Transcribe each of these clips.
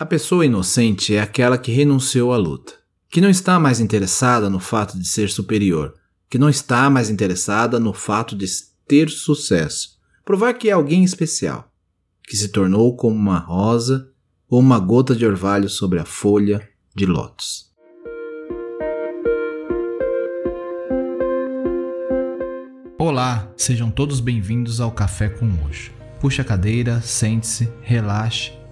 A pessoa inocente é aquela que renunciou à luta, que não está mais interessada no fato de ser superior, que não está mais interessada no fato de ter sucesso, provar que é alguém especial, que se tornou como uma rosa ou uma gota de orvalho sobre a folha de lótus. Olá, sejam todos bem-vindos ao Café com Mojo. Puxe a cadeira, sente-se, relaxe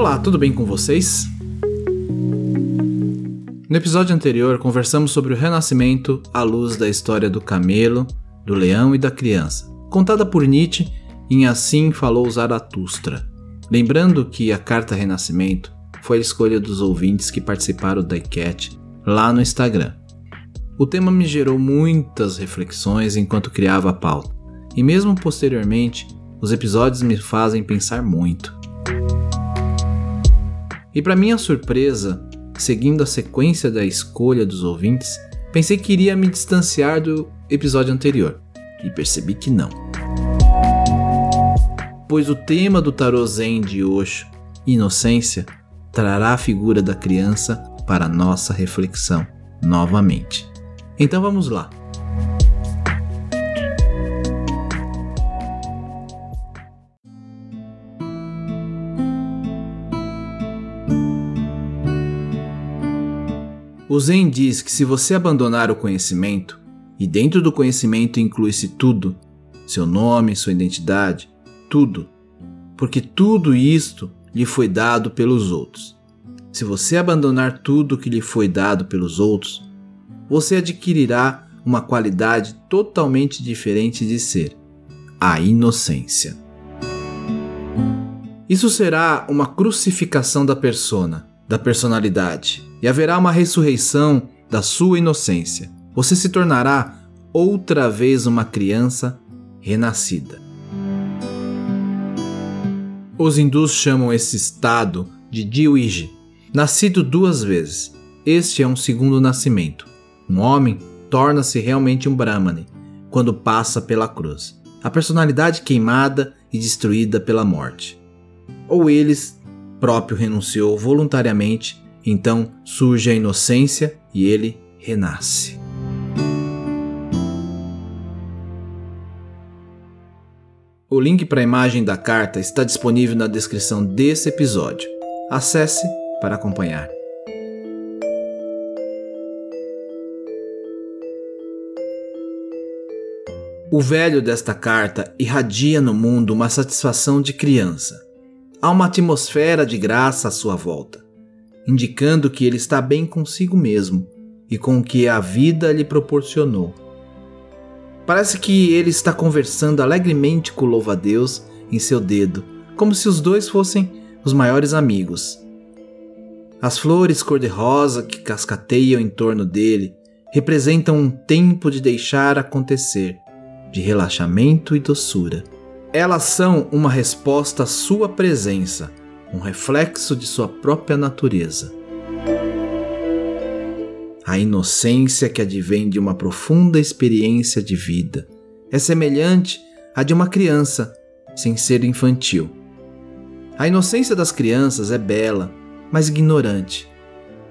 Olá, tudo bem com vocês? No episódio anterior, conversamos sobre o renascimento à luz da história do camelo, do leão e da criança, contada por Nietzsche em Assim Falou Zaratustra. Lembrando que a carta Renascimento foi a escolha dos ouvintes que participaram da enquete lá no Instagram. O tema me gerou muitas reflexões enquanto criava a pauta, e mesmo posteriormente, os episódios me fazem pensar muito. E para minha surpresa, seguindo a sequência da escolha dos ouvintes, pensei que iria me distanciar do episódio anterior e percebi que não. Pois o tema do tarô Zen de Osho, inocência, trará a figura da criança para nossa reflexão novamente. Então vamos lá. O Zen diz que se você abandonar o conhecimento, e dentro do conhecimento inclui-se tudo, seu nome, sua identidade, tudo, porque tudo isto lhe foi dado pelos outros. Se você abandonar tudo que lhe foi dado pelos outros, você adquirirá uma qualidade totalmente diferente de ser a inocência. Isso será uma crucificação da persona, da personalidade, e haverá uma ressurreição da sua inocência. Você se tornará outra vez uma criança renascida. Os hindus chamam esse estado de Dwiji, nascido duas vezes. Este é um segundo nascimento. Um homem torna-se realmente um Brahmane quando passa pela cruz, a personalidade queimada e destruída pela morte. Ou eles próprio renunciou voluntariamente então surge a inocência e ele renasce. O link para a imagem da carta está disponível na descrição desse episódio. Acesse para acompanhar. O velho desta carta irradia no mundo uma satisfação de criança. Há uma atmosfera de graça à sua volta indicando que ele está bem consigo mesmo e com o que a vida lhe proporcionou. Parece que ele está conversando alegremente com o louva-a-Deus em seu dedo, como se os dois fossem os maiores amigos. As flores cor-de-rosa que cascateiam em torno dele representam um tempo de deixar acontecer, de relaxamento e doçura. Elas são uma resposta à sua presença, um reflexo de sua própria natureza. A inocência que advém de uma profunda experiência de vida é semelhante à de uma criança, sem ser infantil. A inocência das crianças é bela, mas ignorante.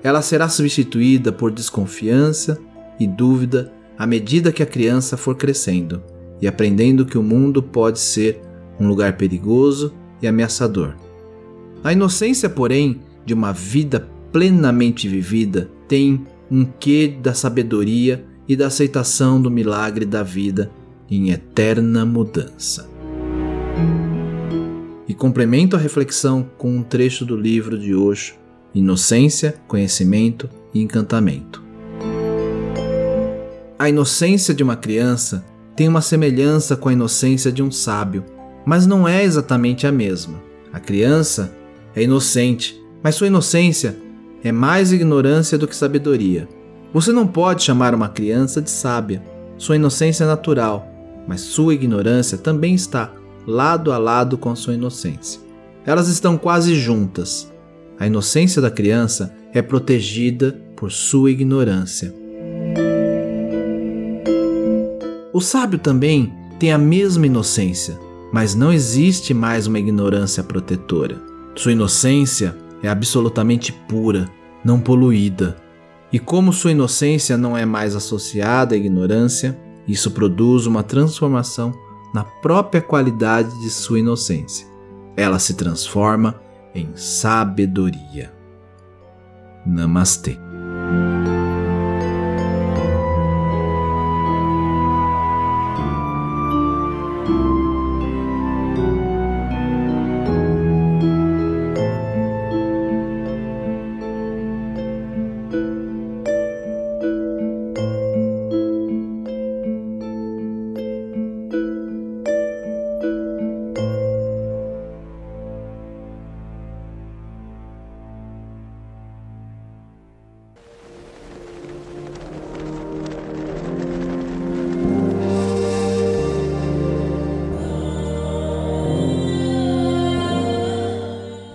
Ela será substituída por desconfiança e dúvida à medida que a criança for crescendo e aprendendo que o mundo pode ser um lugar perigoso e ameaçador. A inocência, porém, de uma vida plenamente vivida tem um quê da sabedoria e da aceitação do milagre da vida em eterna mudança. E complemento a reflexão com um trecho do livro de Osho, Inocência, Conhecimento e Encantamento. A inocência de uma criança tem uma semelhança com a inocência de um sábio, mas não é exatamente a mesma. A criança é inocente, mas sua inocência é mais ignorância do que sabedoria. Você não pode chamar uma criança de sábia. Sua inocência é natural, mas sua ignorância também está lado a lado com sua inocência. Elas estão quase juntas. A inocência da criança é protegida por sua ignorância. O sábio também tem a mesma inocência, mas não existe mais uma ignorância protetora. Sua inocência é absolutamente pura, não poluída. E como sua inocência não é mais associada à ignorância, isso produz uma transformação na própria qualidade de sua inocência. Ela se transforma em sabedoria. Namastê.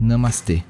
Namastê.